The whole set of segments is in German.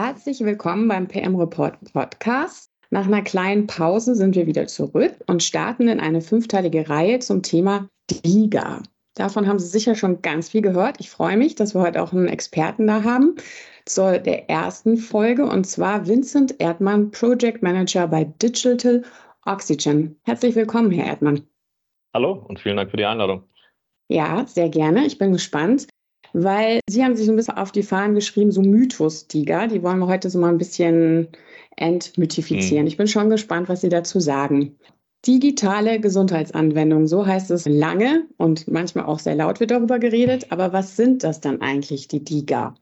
Herzlich willkommen beim PM Report Podcast. Nach einer kleinen Pause sind wir wieder zurück und starten in eine fünfteilige Reihe zum Thema DIGA. Davon haben Sie sicher schon ganz viel gehört. Ich freue mich, dass wir heute auch einen Experten da haben zur der ersten Folge und zwar Vincent Erdmann, Project Manager bei Digital Oxygen. Herzlich willkommen, Herr Erdmann. Hallo und vielen Dank für die Einladung. Ja, sehr gerne. Ich bin gespannt weil Sie haben sich so ein bisschen auf die Fahnen geschrieben, so Mythos-Tiger. Die wollen wir heute so mal ein bisschen entmythifizieren. Mhm. Ich bin schon gespannt, was Sie dazu sagen. Digitale Gesundheitsanwendung, so heißt es lange und manchmal auch sehr laut wird darüber geredet. Aber was sind das dann eigentlich, die DIGA?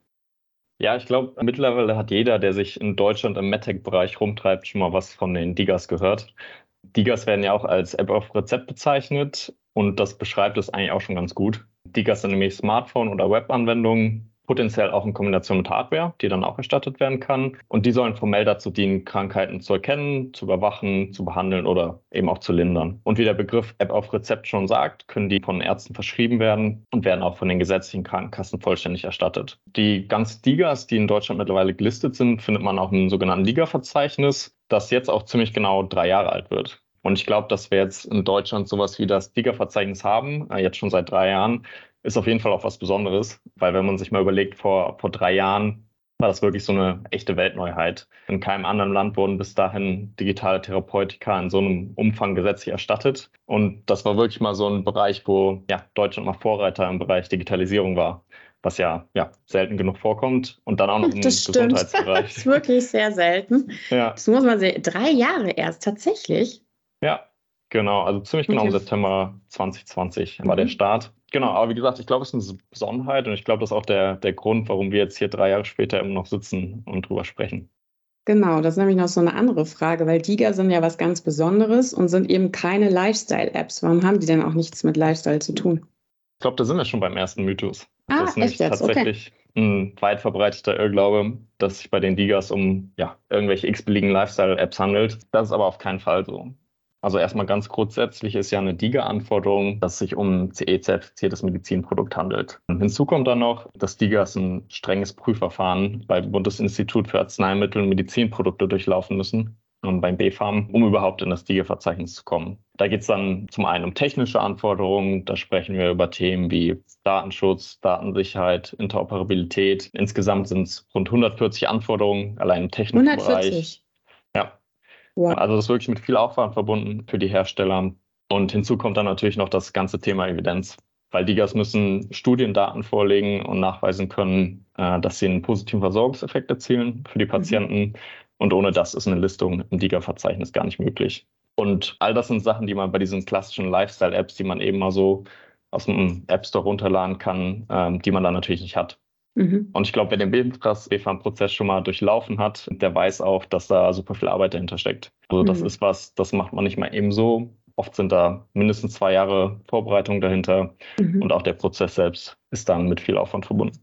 Ja, ich glaube, mittlerweile hat jeder, der sich in Deutschland im MedTech-Bereich rumtreibt, schon mal was von den DIGAs gehört. DIGAs werden ja auch als App auf Rezept bezeichnet und das beschreibt es eigentlich auch schon ganz gut. DIGAs sind nämlich Smartphone- oder Webanwendungen, potenziell auch in Kombination mit Hardware, die dann auch erstattet werden kann. Und die sollen formell dazu dienen, Krankheiten zu erkennen, zu überwachen, zu behandeln oder eben auch zu lindern. Und wie der Begriff App auf Rezept schon sagt, können die von Ärzten verschrieben werden und werden auch von den gesetzlichen Krankenkassen vollständig erstattet. Die ganzen DIGAs, die in Deutschland mittlerweile gelistet sind, findet man auch im sogenannten Liga-Verzeichnis, das jetzt auch ziemlich genau drei Jahre alt wird. Und ich glaube, dass wir jetzt in Deutschland sowas wie das Liga-Verzeichnis haben, äh, jetzt schon seit drei Jahren, ist auf jeden Fall auch was Besonderes, weil wenn man sich mal überlegt, vor, vor drei Jahren war das wirklich so eine echte Weltneuheit. In keinem anderen Land wurden bis dahin digitale Therapeutika in so einem Umfang gesetzlich erstattet. Und das war wirklich mal so ein Bereich, wo ja, Deutschland mal Vorreiter im Bereich Digitalisierung war, was ja, ja selten genug vorkommt. Und dann auch noch im das Gesundheitsbereich. das ist wirklich sehr selten. Ja. Das muss man sehen. Drei Jahre erst tatsächlich. Ja, genau. Also ziemlich genau okay. im September 2020 war der mhm. Start. Genau, aber wie gesagt, ich glaube, es ist eine Besonderheit und ich glaube, das ist auch der, der Grund, warum wir jetzt hier drei Jahre später immer noch sitzen und drüber sprechen. Genau, das ist nämlich noch so eine andere Frage, weil Diga sind ja was ganz Besonderes und sind eben keine Lifestyle-Apps. Warum haben die denn auch nichts mit Lifestyle zu tun? Ich glaube, da sind wir schon beim ersten Mythos. Ah, das ist nämlich tatsächlich okay. ein weit verbreiteter Irrglaube, dass sich bei den Digas um ja, irgendwelche x-beliebigen Lifestyle-Apps handelt. Das ist aber auf keinen Fall so. Also erstmal ganz grundsätzlich ist ja eine DIGA-Anforderung, dass es sich um CE-zertifiziertes Medizinprodukt handelt. Hinzu kommt dann noch, dass DIGA ein strenges Prüfverfahren beim Bundesinstitut für Arzneimittel und Medizinprodukte durchlaufen müssen und beim BfArM, um überhaupt in das DIGA-Verzeichnis zu kommen. Da geht es dann zum einen um technische Anforderungen, da sprechen wir über Themen wie Datenschutz, Datensicherheit, Interoperabilität. Insgesamt sind es rund 140 Anforderungen allein im technischen 140. Bereich. Ja. Also das ist wirklich mit viel Aufwand verbunden für die Hersteller. Und hinzu kommt dann natürlich noch das ganze Thema Evidenz. Weil DIGAs müssen Studiendaten vorlegen und nachweisen können, äh, dass sie einen positiven Versorgungseffekt erzielen für die mhm. Patienten. Mhm. Und ohne das ist eine Listung im DIGA-Verzeichnis gar nicht möglich. Und all das sind Sachen, die man bei diesen klassischen Lifestyle-Apps, die man eben mal so aus dem App Store runterladen kann, ähm, die man dann natürlich nicht hat. Mhm. Und ich glaube, wer den BFAM-Prozess schon mal durchlaufen hat, der weiß auch, dass da super viel Arbeit dahinter steckt. Also das mhm. ist was, das macht man nicht mal eben so. Oft sind da mindestens zwei Jahre Vorbereitung dahinter mhm. und auch der Prozess selbst ist dann mit viel Aufwand verbunden.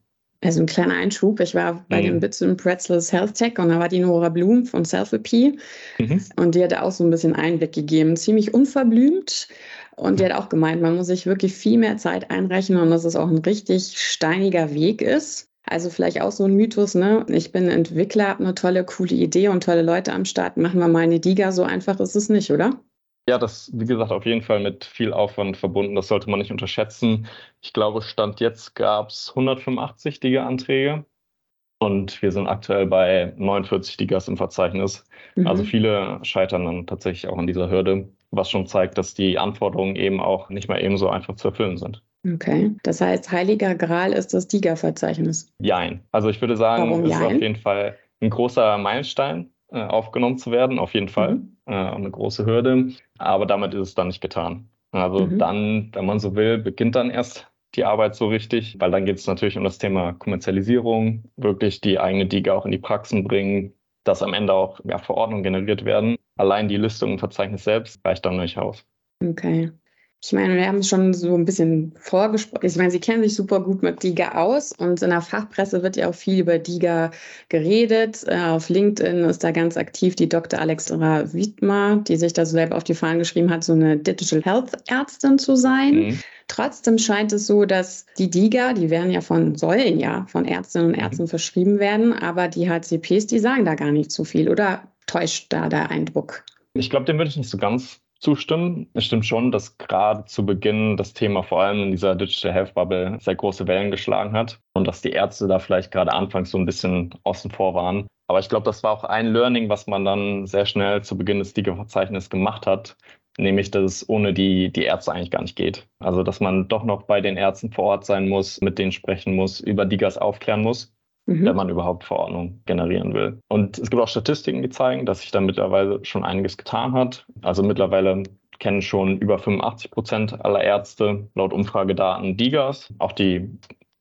Also ein kleiner Einschub. Ich war bei mhm. den Bits and Pretzels Health Tech und da war die Nora Blum von Selfie mhm. und die hatte auch so ein bisschen Einblick gegeben. Ziemlich unverblümt. Und die hat auch gemeint, man muss sich wirklich viel mehr Zeit einrechnen und dass es auch ein richtig steiniger Weg ist. Also vielleicht auch so ein Mythos, ne? Ich bin Entwickler, habe eine tolle, coole Idee und tolle Leute am Start, machen wir mal eine Diga. So einfach ist es nicht, oder? Ja, das, wie gesagt, auf jeden Fall mit viel Aufwand verbunden. Das sollte man nicht unterschätzen. Ich glaube, Stand jetzt gab es 185 Diga-Anträge und wir sind aktuell bei 49 Digas im Verzeichnis. Mhm. Also viele scheitern dann tatsächlich auch an dieser Hürde, was schon zeigt, dass die Anforderungen eben auch nicht mehr ebenso einfach zu erfüllen sind. Okay. Das heißt, Heiliger Gral ist das DIGA-Verzeichnis? Jein. Also ich würde sagen, Warum es ist auf jeden Fall ein großer Meilenstein, äh, aufgenommen zu werden, auf jeden Fall. Mhm. Äh, eine große Hürde. Aber damit ist es dann nicht getan. Also mhm. dann, wenn man so will, beginnt dann erst die Arbeit so richtig, weil dann geht es natürlich um das Thema Kommerzialisierung, wirklich die eigene DIGA auch in die Praxen bringen, dass am Ende auch ja, Verordnungen generiert werden. Allein die Listung im Verzeichnis selbst reicht dann nicht aus. Okay. Ich meine, wir haben schon so ein bisschen vorgesprochen. Ich meine, Sie kennen sich super gut mit DIGA aus und in der Fachpresse wird ja auch viel über DIGA geredet. Äh, auf LinkedIn ist da ganz aktiv die Dr. Alexandra Wiedmer, die sich da selber auf die Fahnen geschrieben hat, so eine Digital Health Ärztin zu sein. Mhm. Trotzdem scheint es so, dass die DIGA, die werden ja von, sollen ja von Ärztinnen und Ärzten mhm. verschrieben werden, aber die HCPs, die sagen da gar nicht so viel. Oder täuscht da der Eindruck? Ich glaube, dem würde ich nicht so ganz zustimmen. Es stimmt schon, dass gerade zu Beginn das Thema vor allem in dieser Digital Health Bubble sehr große Wellen geschlagen hat und dass die Ärzte da vielleicht gerade anfangs so ein bisschen außen vor waren. Aber ich glaube, das war auch ein Learning, was man dann sehr schnell zu Beginn des Liga-Verzeichnisses gemacht hat, nämlich dass es ohne die, die Ärzte eigentlich gar nicht geht. Also dass man doch noch bei den Ärzten vor Ort sein muss, mit denen sprechen muss, über Digas aufklären muss mhm. wenn man überhaupt Verordnung generieren will. Und es gibt auch Statistiken, die zeigen, dass sich da mittlerweile schon einiges getan hat. Also mittlerweile kennen schon über 85 Prozent aller Ärzte laut Umfragedaten DIGAS. Auch die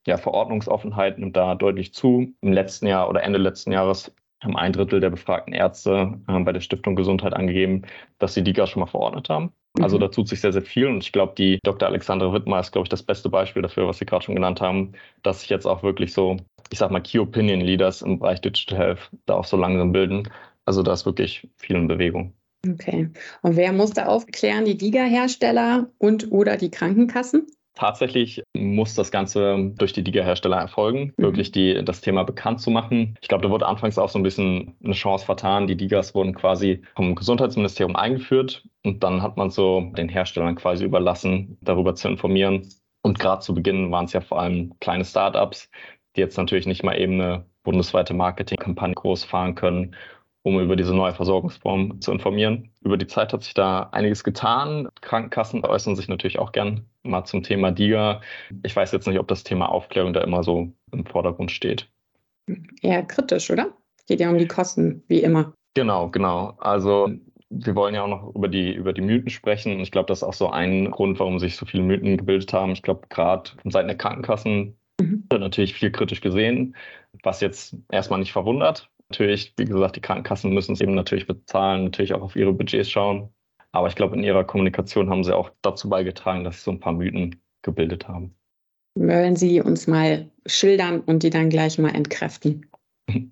ja, Verordnungsoffenheit nimmt da deutlich zu. Im letzten Jahr oder Ende letzten Jahres haben ein Drittel der befragten Ärzte äh, bei der Stiftung Gesundheit angegeben, dass sie DIGAS schon mal verordnet haben. Also mhm. da tut sich sehr, sehr viel und ich glaube, die Dr. Alexandra Wittmer ist, glaube ich, das beste Beispiel dafür, was Sie gerade schon genannt haben, dass sich jetzt auch wirklich so ich sag mal, Key Opinion Leaders im Bereich Digital Health da auch so langsam bilden. Also da ist wirklich viel in Bewegung. Okay. Und wer muss da aufklären? Die Liga-Hersteller und oder die Krankenkassen? Tatsächlich muss das Ganze durch die Liga-Hersteller erfolgen, mhm. wirklich die, das Thema bekannt zu machen. Ich glaube, da wurde anfangs auch so ein bisschen eine Chance vertan. Die Ligas wurden quasi vom Gesundheitsministerium eingeführt und dann hat man so den Herstellern quasi überlassen, darüber zu informieren. Und gerade zu Beginn waren es ja vor allem kleine Startups, die jetzt natürlich nicht mal eben eine bundesweite Marketingkampagne groß fahren können, um über diese neue Versorgungsform zu informieren. Über die Zeit hat sich da einiges getan. Krankenkassen äußern sich natürlich auch gern mal zum Thema DIGA. Ich weiß jetzt nicht, ob das Thema Aufklärung da immer so im Vordergrund steht. Eher kritisch, oder? Geht ja um die Kosten, wie immer. Genau, genau. Also wir wollen ja auch noch über die, über die Mythen sprechen. Ich glaube, das ist auch so ein Grund, warum sich so viele Mythen gebildet haben. Ich glaube, gerade von Seiten der Krankenkassen Mhm. Natürlich viel kritisch gesehen, was jetzt erstmal nicht verwundert. Natürlich, wie gesagt, die Krankenkassen müssen es eben natürlich bezahlen, natürlich auch auf ihre Budgets schauen. Aber ich glaube, in ihrer Kommunikation haben sie auch dazu beigetragen, dass sie so ein paar Mythen gebildet haben. Wollen Sie uns mal schildern und die dann gleich mal entkräften?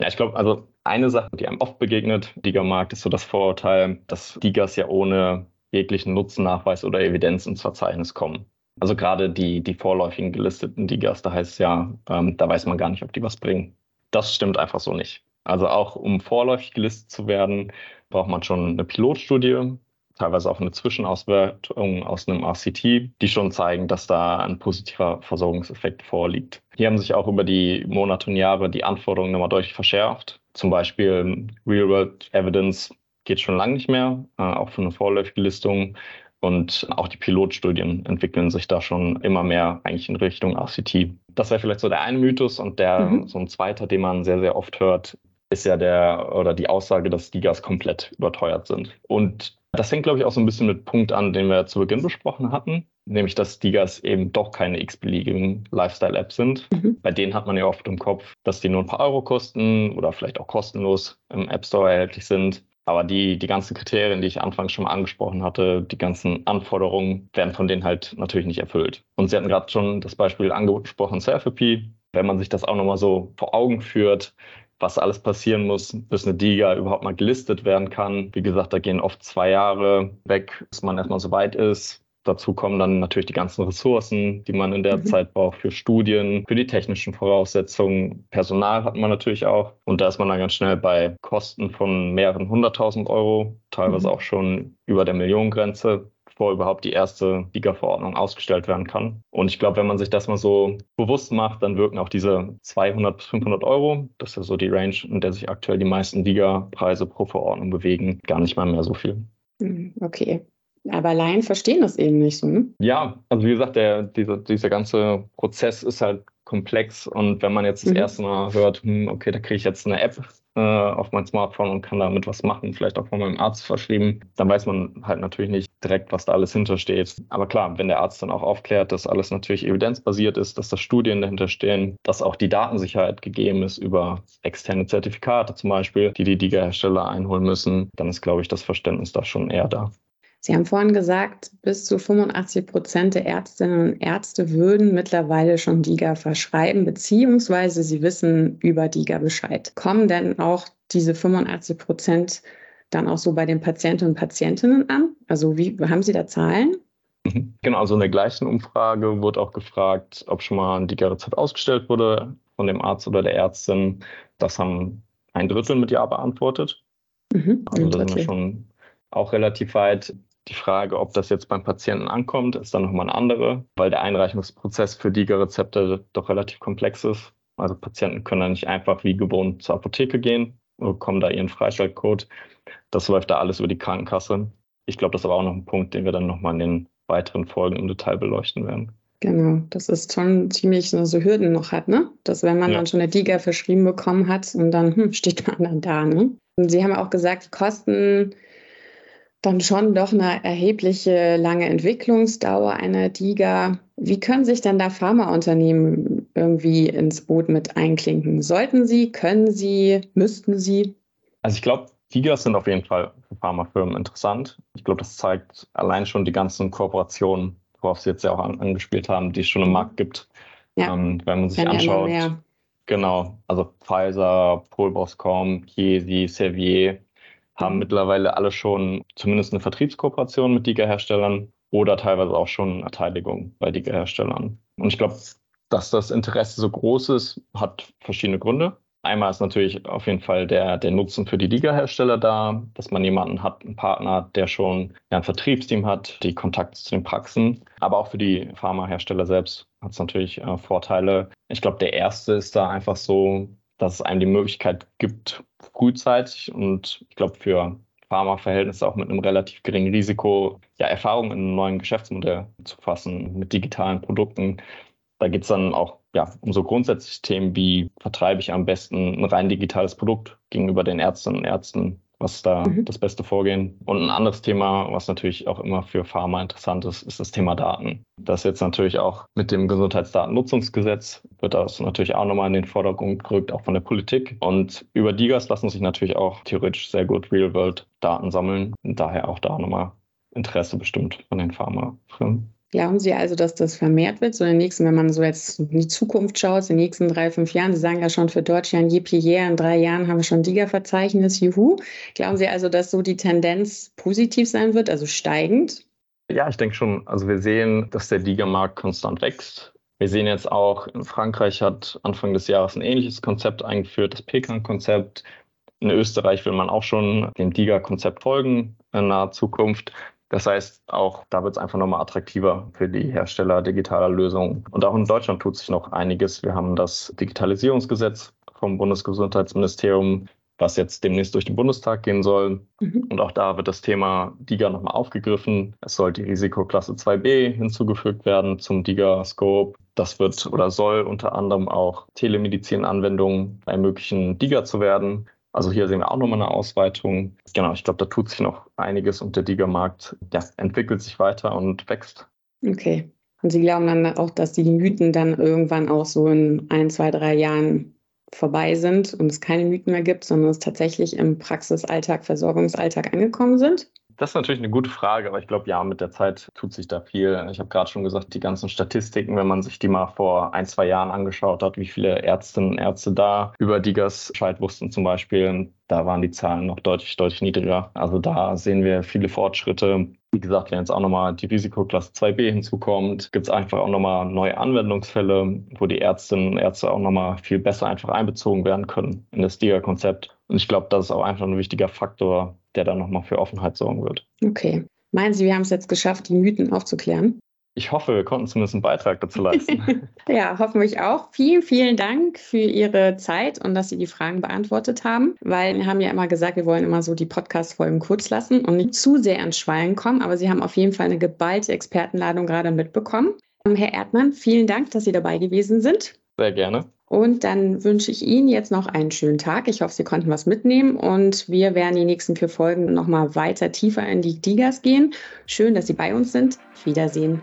Ja, ich glaube, also eine Sache, die einem oft begegnet, Diga-Markt, ist so das Vorurteil, dass Digas ja ohne jeglichen Nutzennachweis oder Evidenz ins Verzeichnis kommen. Also gerade die, die vorläufigen gelisteten Digas, da heißt es ja, ähm, da weiß man gar nicht, ob die was bringen. Das stimmt einfach so nicht. Also auch um vorläufig gelistet zu werden, braucht man schon eine Pilotstudie, teilweise auch eine Zwischenauswertung aus einem RCT, die schon zeigen, dass da ein positiver Versorgungseffekt vorliegt. Hier haben sich auch über die Monate und Jahre die Anforderungen nochmal deutlich verschärft. Zum Beispiel Real-World Evidence geht schon lange nicht mehr, äh, auch für eine vorläufige Listung. Und auch die Pilotstudien entwickeln sich da schon immer mehr eigentlich in Richtung RCT. Das wäre vielleicht so der eine Mythos und der mhm. so ein zweiter, den man sehr, sehr oft hört, ist ja der oder die Aussage, dass Digas komplett überteuert sind. Und das fängt, glaube ich, auch so ein bisschen mit Punkt an, den wir zu Beginn besprochen hatten, nämlich dass Digas eben doch keine x-beliebigen Lifestyle-Apps sind. Mhm. Bei denen hat man ja oft im Kopf, dass die nur ein paar Euro kosten oder vielleicht auch kostenlos im App Store erhältlich sind. Aber die, die ganzen Kriterien, die ich anfangs schon mal angesprochen hatte, die ganzen Anforderungen werden von denen halt natürlich nicht erfüllt. Und Sie hatten gerade schon das Beispiel angesprochen, Selfie. Wenn man sich das auch nochmal so vor Augen führt, was alles passieren muss, bis eine DIGA überhaupt mal gelistet werden kann. Wie gesagt, da gehen oft zwei Jahre weg, bis man erstmal so weit ist. Dazu kommen dann natürlich die ganzen Ressourcen, die man in der mhm. Zeit braucht für Studien, für die technischen Voraussetzungen. Personal hat man natürlich auch. Und da ist man dann ganz schnell bei Kosten von mehreren hunderttausend Euro, teilweise mhm. auch schon über der Millionengrenze bevor überhaupt die erste Liga-Verordnung ausgestellt werden kann. Und ich glaube, wenn man sich das mal so bewusst macht, dann wirken auch diese 200 bis 500 Euro, das ist ja so die Range, in der sich aktuell die meisten Liga-Preise pro Verordnung bewegen, gar nicht mal mehr so viel. Mhm, okay Aber Laien verstehen das eben nicht so. Ne? Ja, also wie gesagt, der, dieser, dieser ganze Prozess ist halt komplex und wenn man jetzt das mhm. erste Mal hört, hm, okay, da kriege ich jetzt eine App äh, auf mein Smartphone und kann damit was machen, vielleicht auch von meinem Arzt verschrieben, dann weiß man halt natürlich nicht direkt, was da alles hintersteht. Aber klar, wenn der Arzt dann auch aufklärt, dass alles natürlich evidenzbasiert ist, dass da Studien dahinter stehen, dass auch die Datensicherheit gegeben ist über externe Zertifikate zum Beispiel, die die DIGA-Hersteller einholen müssen, dann ist, glaube ich, das Verständnis da schon eher da. Sie haben vorhin gesagt, bis zu 85 Prozent der Ärztinnen und Ärzte würden mittlerweile schon DIGA verschreiben, beziehungsweise sie wissen über DIGA Bescheid. Kommen denn auch diese 85 Prozent dann auch so bei den Patienten und Patientinnen an? Also wie haben Sie da Zahlen? Mhm. Genau, also in der gleichen Umfrage wurde auch gefragt, ob schon mal ein DIGA-Rezept ausgestellt wurde von dem Arzt oder der Ärztin. Das haben ein Drittel mit Ja beantwortet. Mhm, also da sind wir schon auch relativ weit. Die Frage, ob das jetzt beim Patienten ankommt, ist dann nochmal eine andere, weil der Einreichungsprozess für DIGA-Rezepte doch relativ komplex ist. Also Patienten können da nicht einfach wie gewohnt zur Apotheke gehen und bekommen da ihren Freischaltcode. Das läuft da alles über die Krankenkasse. Ich glaube, das ist aber auch noch ein Punkt, den wir dann nochmal in den weiteren Folgen im Detail beleuchten werden. Genau, das ist schon ziemlich so, Hürden noch hat, ne? Dass wenn man ja. dann schon eine DIGA verschrieben bekommen hat und dann hm, steht man dann da, ne? Und Sie haben auch gesagt, die Kosten dann schon doch eine erhebliche lange Entwicklungsdauer einer DIGA. Wie können sich denn da Pharmaunternehmen irgendwie ins Boot mit einklinken? Sollten sie, können sie, müssten sie? Also ich glaube, DIGAs sind auf jeden Fall für Pharmafirmen interessant. Ich glaube, das zeigt allein schon die ganzen Kooperationen, worauf Sie jetzt ja auch an, angespielt haben, die es schon im Markt gibt. Ja. Ähm, wenn man sich anschaut, genau, also Pfizer, Polboscom, Chiesi, Servier, haben mhm. mittlerweile alle schon zumindest eine Vertriebskooperation mit DIGA-Herstellern oder teilweise auch schon eine Erteiligung bei DIGA-Herstellern. Und ich glaube, dass das Interesse so groß ist, hat verschiedene Gründe. Einmal ist natürlich auf jeden Fall der, der Nutzen für die Liga-Hersteller da, dass man jemanden hat, einen Partner, der schon ja, ein Vertriebsteam hat, die Kontakte zu den Praxen. Aber auch für die Pharmahersteller selbst hat es natürlich äh, Vorteile. Ich glaube, der erste ist da einfach so, dass es einem die Möglichkeit gibt, frühzeitig und ich glaube für Pharmaverhältnisse auch mit einem relativ geringen Risiko, ja, Erfahrungen in einem neuen Geschäftsmodell zu fassen mit digitalen Produkten. Da geht es dann auch ja, um so grundsätzliche Themen wie vertreibe ich am besten ein rein digitales Produkt gegenüber den Ärztinnen und Ärzten was ist da mhm. das beste Vorgehen? Und ein anderes Thema, was natürlich auch immer für Pharma interessant ist, ist das Thema Daten. Das jetzt natürlich auch mit dem Gesundheitsdatennutzungsgesetz wird das natürlich auch nochmal in den Vordergrund gerückt, auch von der Politik. Und über DIGAS lassen sich natürlich auch theoretisch sehr gut Real-World-Daten sammeln. Und daher auch da nochmal Interesse bestimmt von den Pharmafirmen. Glauben Sie also, dass das vermehrt wird, so in den nächsten, wenn man so jetzt in die Zukunft schaut, in den nächsten drei, fünf Jahren? Sie sagen ja schon für Deutschland, Jepier, in drei Jahren haben wir schon DIGA-Verzeichnis, juhu. Glauben Sie also, dass so die Tendenz positiv sein wird, also steigend? Ja, ich denke schon. Also wir sehen, dass der DIGA-Markt konstant wächst. Wir sehen jetzt auch, in Frankreich hat Anfang des Jahres ein ähnliches Konzept eingeführt, das Pekan-Konzept. In Österreich will man auch schon dem DIGA-Konzept folgen in naher Zukunft. Das heißt, auch da wird es einfach nochmal attraktiver für die Hersteller digitaler Lösungen. Und auch in Deutschland tut sich noch einiges. Wir haben das Digitalisierungsgesetz vom Bundesgesundheitsministerium, was jetzt demnächst durch den Bundestag gehen soll. Mhm. Und auch da wird das Thema DIGA nochmal aufgegriffen. Es soll die Risikoklasse 2b hinzugefügt werden zum DIGA-Scope. Das wird oder soll unter anderem auch Telemedizin-Anwendungen ermöglichen, DIGA zu werden. Also hier sehen wir auch nochmal eine Ausweitung. Genau, ich glaube, da tut sich noch einiges und der Diga-Markt ja, entwickelt sich weiter und wächst. Okay. Und Sie glauben dann auch, dass die Mythen dann irgendwann auch so in ein, zwei, drei Jahren vorbei sind und es keine Mythen mehr gibt, sondern es tatsächlich im Praxisalltag, Versorgungsalltag angekommen sind? Das ist natürlich eine gute Frage, aber ich glaube, ja, mit der Zeit tut sich da viel. Ich habe gerade schon gesagt, die ganzen Statistiken, wenn man sich die mal vor ein, zwei Jahren angeschaut hat, wie viele Ärztinnen und Ärzte da über Digas Bescheid wussten zum Beispiel, da waren die Zahlen noch deutlich, deutlich niedriger. Also da sehen wir viele Fortschritte. Wie gesagt, wenn jetzt auch nochmal die Risikoklasse 2b hinzukommt, gibt es einfach auch nochmal neue Anwendungsfälle, wo die Ärztinnen und Ärzte auch nochmal viel besser einfach einbezogen werden können in das DIGA-Konzept. Und ich glaube, das ist auch einfach ein wichtiger Faktor, der dann nochmal für Offenheit sorgen wird. Okay. Meinen Sie, wir haben es jetzt geschafft, die Mythen aufzuklären? ich hoffe, wir konnten zumindest einen Beitrag dazu leisten. ja, hoffen wir auch. Vielen, vielen Dank für Ihre Zeit und dass Sie die Fragen beantwortet haben, weil wir haben ja immer gesagt, wir wollen immer so die Podcast-Folgen kurz lassen und nicht zu sehr ins Schweilen kommen, aber Sie haben auf jeden Fall eine geballte Expertenladung gerade mitbekommen. Herr Erdmann, vielen Dank, dass Sie dabei gewesen sind. Sehr gerne. Und dann wünsche ich Ihnen jetzt noch einen schönen Tag. Ich hoffe, Sie konnten was mitnehmen und wir werden die nächsten vier Folgen nochmal weiter tiefer in die Digas gehen. Schön, dass Sie bei uns sind. Wiedersehen.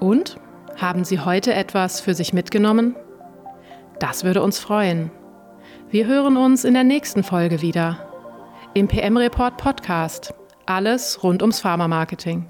Und? Haben Sie heute etwas für sich mitgenommen? Das würde uns freuen. Wir hören uns in der nächsten Folge wieder. Im PM Report Podcast. Alles rund ums Pharma-Marketing.